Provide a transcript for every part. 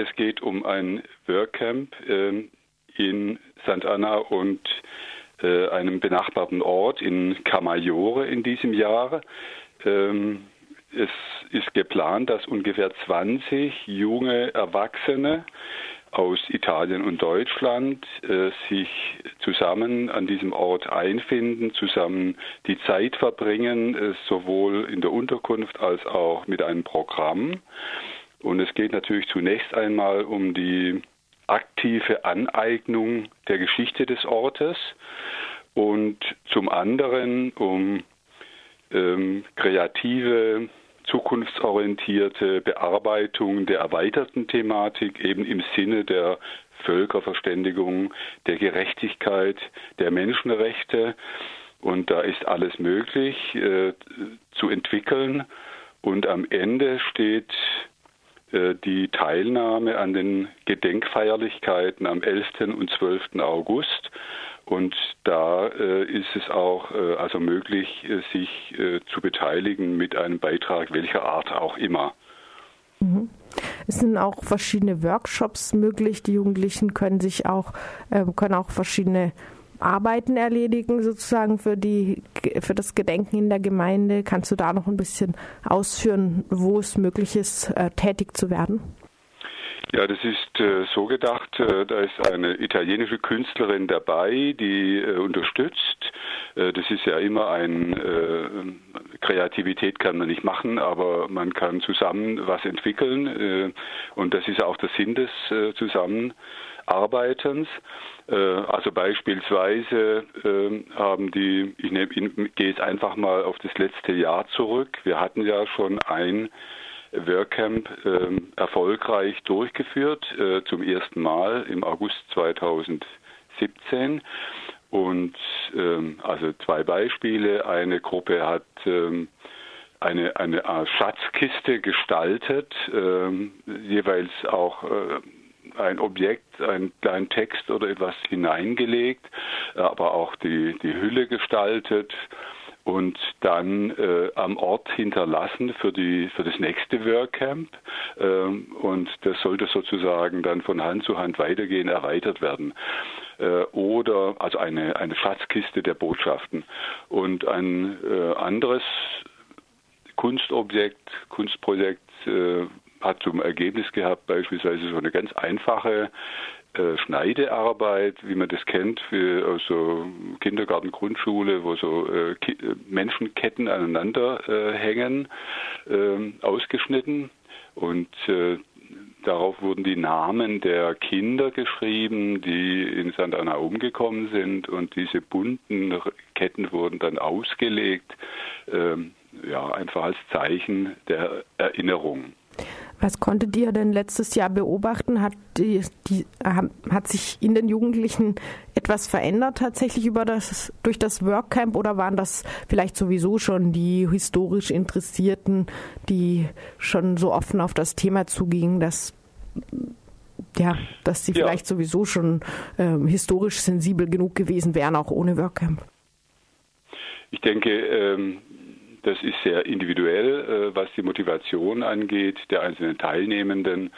Es geht um ein Workcamp äh, in St. Anna und äh, einem benachbarten Ort in Camaiore in diesem Jahr. Ähm, es ist geplant, dass ungefähr 20 junge Erwachsene aus Italien und Deutschland äh, sich zusammen an diesem Ort einfinden, zusammen die Zeit verbringen, äh, sowohl in der Unterkunft als auch mit einem Programm. Und es geht natürlich zunächst einmal um die aktive Aneignung der Geschichte des Ortes und zum anderen um ähm, kreative, zukunftsorientierte Bearbeitung der erweiterten Thematik eben im Sinne der Völkerverständigung, der Gerechtigkeit, der Menschenrechte. Und da ist alles möglich äh, zu entwickeln. Und am Ende steht die Teilnahme an den Gedenkfeierlichkeiten am 11. und 12. August. Und da äh, ist es auch äh, also möglich, äh, sich äh, zu beteiligen mit einem Beitrag welcher Art auch immer. Mhm. Es sind auch verschiedene Workshops möglich. Die Jugendlichen können sich auch äh, können auch verschiedene Arbeiten erledigen, sozusagen für, die, für das Gedenken in der Gemeinde. Kannst du da noch ein bisschen ausführen, wo es möglich ist, äh, tätig zu werden? Ja, das ist äh, so gedacht, äh, da ist eine italienische Künstlerin dabei, die unterstützt. Das ist ja immer ein, Kreativität kann man nicht machen, aber man kann zusammen was entwickeln äh, und das ist auch der Sinn des Zusammenarbeitens. Also beispielsweise ähm, haben die, ich, nehm, ich gehe jetzt einfach mal auf das letzte Jahr zurück. Wir hatten ja schon ein WordCamp äh, erfolgreich durchgeführt, äh, zum ersten Mal im August 2017. Und ähm, also zwei Beispiele. Eine Gruppe hat ähm, eine, eine Art Schatzkiste gestaltet, ähm, jeweils auch äh, ein Objekt, einen kleinen Text oder etwas hineingelegt, aber auch die, die Hülle gestaltet und dann äh, am Ort hinterlassen für, die, für das nächste WordCamp. Ähm, und das sollte sozusagen dann von Hand zu Hand weitergehen, erweitert werden. Äh, oder also eine, eine Schatzkiste der Botschaften. Und ein äh, anderes Kunstobjekt, Kunstprojekt äh, hat zum Ergebnis gehabt, beispielsweise so eine ganz einfache äh, Schneidearbeit, wie man das kennt, für, aus so Kindergarten, Grundschule, wo so äh, Menschenketten aneinander äh, hängen, ähm, ausgeschnitten. Und äh, darauf wurden die Namen der Kinder geschrieben, die in St. Anna umgekommen sind. Und diese bunten Ketten wurden dann ausgelegt, ähm, ja, einfach als Zeichen der Erinnerung. Was konntet ihr denn letztes Jahr beobachten? Hat, die, die, hat sich in den Jugendlichen etwas verändert tatsächlich über das, durch das Workcamp oder waren das vielleicht sowieso schon die historisch Interessierten, die schon so offen auf das Thema zugingen, dass ja, dass sie ja. vielleicht sowieso schon ähm, historisch sensibel genug gewesen wären, auch ohne Workcamp? Ich denke, ähm, das ist sehr individuell, äh, was die Motivation angeht der einzelnen Teilnehmenden.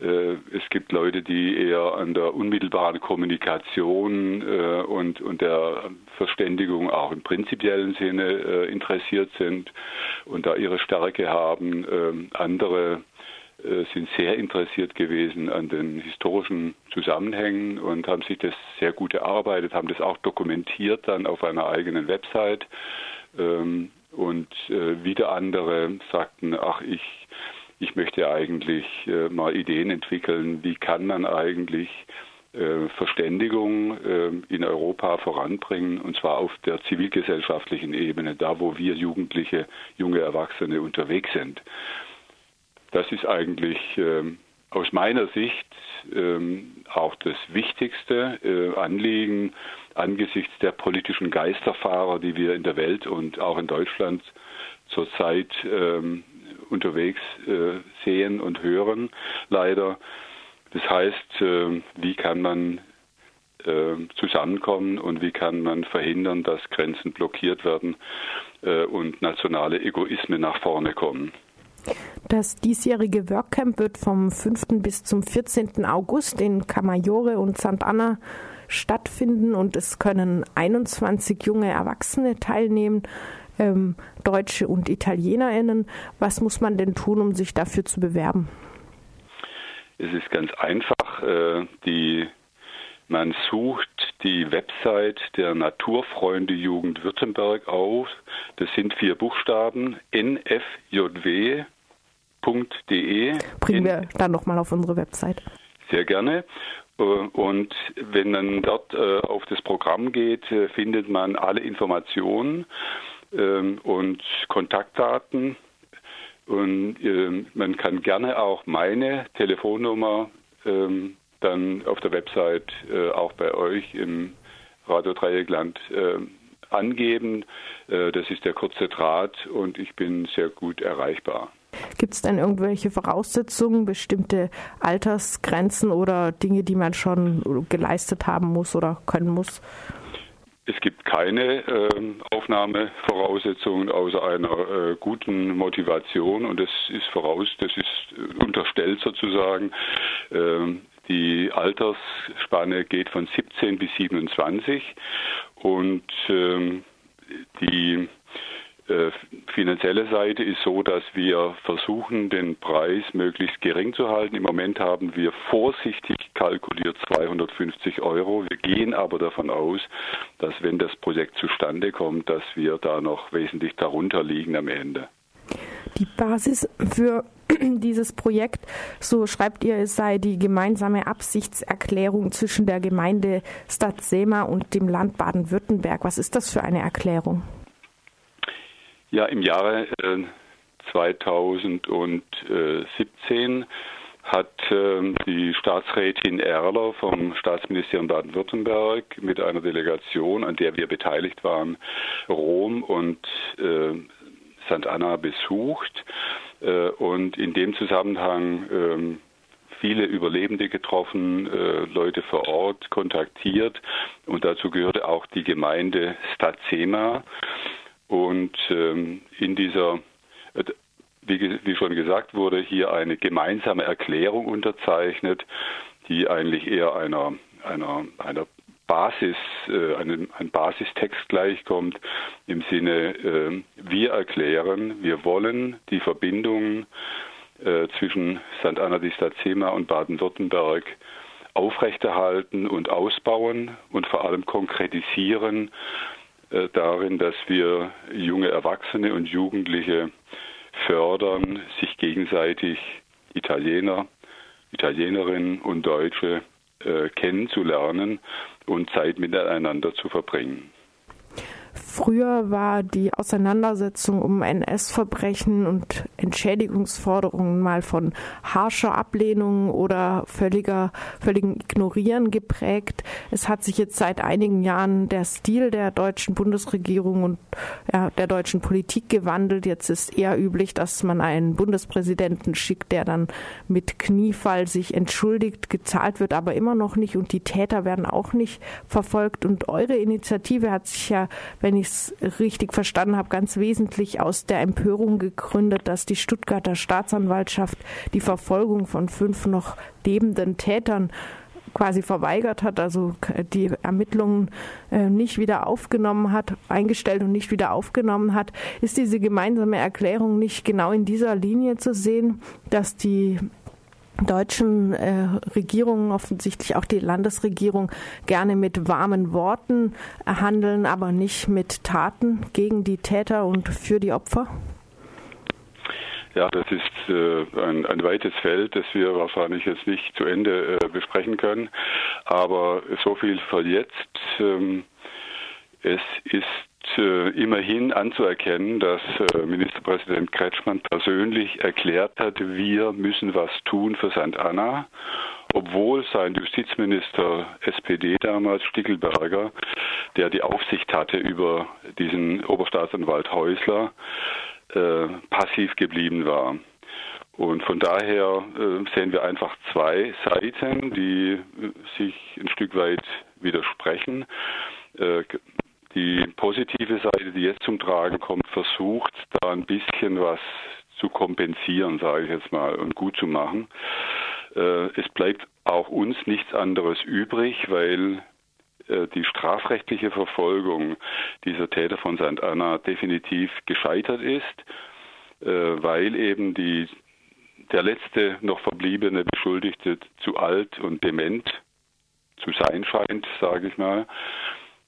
Äh, es gibt Leute, die eher an der unmittelbaren Kommunikation äh, und, der Verständigung auch im prinzipiellen Sinne interessiert sind und da ihre Stärke haben. Ähm, andere sind sehr interessiert gewesen an den historischen Zusammenhängen und haben sich das sehr gut erarbeitet, haben das auch dokumentiert dann auf einer eigenen Website. Und äh, wieder andere sagten, ach, ich, ich möchte eigentlich äh, mal Ideen entwickeln, wie kann man eigentlich äh, Verständigung äh, in Europa voranbringen, und zwar auf der zivilgesellschaftlichen Ebene, da wo wir Jugendliche, junge Erwachsene unterwegs sind. Das ist eigentlich ähm, aus meiner Sicht ähm, auch das wichtigste äh, Anliegen angesichts der politischen Geisterfahrer, die wir in der Welt und auch in Deutschland zurzeit ähm, unterwegs äh, sehen und hören, leider. Das heißt, äh, wie kann man äh, zusammenkommen und wie kann man verhindern, dass Grenzen blockiert werden äh, und nationale Egoismen nach vorne kommen. Das diesjährige Workcamp wird vom 5. bis zum 14. August in Camaiore und St. Anna stattfinden und es können 21 junge Erwachsene teilnehmen, ähm, Deutsche und ItalienerInnen. Was muss man denn tun, um sich dafür zu bewerben? Es ist ganz einfach. Äh, die, man sucht die Website der Naturfreunde Jugend Württemberg auf. Das sind vier Buchstaben nfjw.de. Bringen wir dann nochmal auf unsere Website. Sehr gerne. Äh, und wenn man dort äh, auf das Programm geht, äh, findet man alle Informationen ähm, und Kontaktdaten. Und ähm, man kann gerne auch meine Telefonnummer ähm, dann auf der Website auch bei euch im Radio Dreieckland angeben. Das ist der kurze Draht und ich bin sehr gut erreichbar. Gibt es denn irgendwelche Voraussetzungen, bestimmte Altersgrenzen oder Dinge, die man schon geleistet haben muss oder können muss? Es gibt keine äh, Aufnahmevoraussetzungen außer einer äh, guten Motivation und das ist voraus, das ist unterstellt sozusagen. Äh, die Altersspanne geht von 17 bis 27 und ähm, die äh, finanzielle Seite ist so, dass wir versuchen, den Preis möglichst gering zu halten. Im Moment haben wir vorsichtig kalkuliert 250 Euro. Wir gehen aber davon aus, dass wenn das Projekt zustande kommt, dass wir da noch wesentlich darunter liegen am Ende. Die Basis für dieses Projekt, so schreibt ihr, es sei die gemeinsame Absichtserklärung zwischen der Gemeinde Stadsema und dem Land Baden-Württemberg. Was ist das für eine Erklärung? Ja, im Jahre äh, 2017 hat äh, die Staatsrätin Erler vom Staatsministerium Baden-Württemberg mit einer Delegation, an der wir beteiligt waren, Rom und äh, St. Anna besucht äh, und in dem Zusammenhang ähm, viele Überlebende getroffen, äh, Leute vor Ort kontaktiert und dazu gehörte auch die Gemeinde Stazema. Und ähm, in dieser, äh, wie, schon gesagt wurde, hier eine gemeinsame Erklärung unterzeichnet, die eigentlich eher einer, einer, einer Basis, äh, einem, ein Basistext gleichkommt, im Sinne, äh, wir erklären, wir wollen die Verbindung äh, zwischen St. Anna di Stazema und Baden-Württemberg aufrechterhalten und ausbauen und vor allem konkretisieren darin, dass wir junge Erwachsene und Jugendliche fördern, sich gegenseitig Italiener, Italienerinnen und Deutsche äh, kennenzulernen und Zeit miteinander zu verbringen. Früher war die Auseinandersetzung um NS-Verbrechen und Entschädigungsforderungen mal von harscher Ablehnung oder völliger, völligem Ignorieren geprägt. Es hat sich jetzt seit einigen Jahren der Stil der deutschen Bundesregierung und ja, der deutschen Politik gewandelt. Jetzt ist eher üblich, dass man einen Bundespräsidenten schickt, der dann mit Kniefall sich entschuldigt, gezahlt wird aber immer noch nicht und die Täter werden auch nicht verfolgt. Und eure Initiative hat sich ja, wenn ich ich es richtig verstanden habe, ganz wesentlich aus der Empörung gegründet, dass die Stuttgarter Staatsanwaltschaft die Verfolgung von fünf noch lebenden Tätern quasi verweigert hat, also die Ermittlungen äh, nicht wieder aufgenommen hat, eingestellt und nicht wieder aufgenommen hat, ist diese gemeinsame Erklärung nicht genau in dieser Linie zu sehen, dass die deutschen äh, Regierungen, offensichtlich auch die Landesregierung, gerne mit warmen Worten handeln, aber nicht mit Taten gegen die Täter und für die Opfer? Ja, das ist äh, ein, ein, weites Feld, das wir wahrscheinlich jetzt nicht zu Ende äh, besprechen können. Aber so viel für jetzt. Ähm, es ist äh, immerhin anzuerkennen, dass äh, Ministerpräsident Kretschmann persönlich erklärt hat, wir müssen was tun für St. Anna, obwohl sein Justizminister SPD damals, Stickelberger, der die Aufsicht hatte über diesen Oberstaatsanwalt Häusler, äh, passiv geblieben war. Und von daher sehen wir einfach zwei Seiten, die sich ein Stück weit widersprechen. Die positive Seite, die jetzt zum Tragen kommt, versucht da ein bisschen was zu kompensieren, sage ich jetzt mal, und gut zu machen. Äh, es bleibt auch uns nichts anderes übrig, weil äh, die strafrechtliche Verfolgung dieser Täter von St. Anna definitiv gescheitert ist, äh, weil eben die, der letzte noch verbliebene Beschuldigte zu alt und dement zu sein scheint, sage ich mal.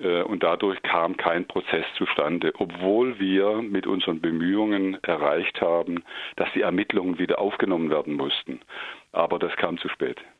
Äh, und dadurch kam kein Prozess zustande, obwohl wir mit unseren Bemühungen erreicht haben, dass die Ermittlungen wieder aufgenommen werden mussten. Aber das kam zu spät.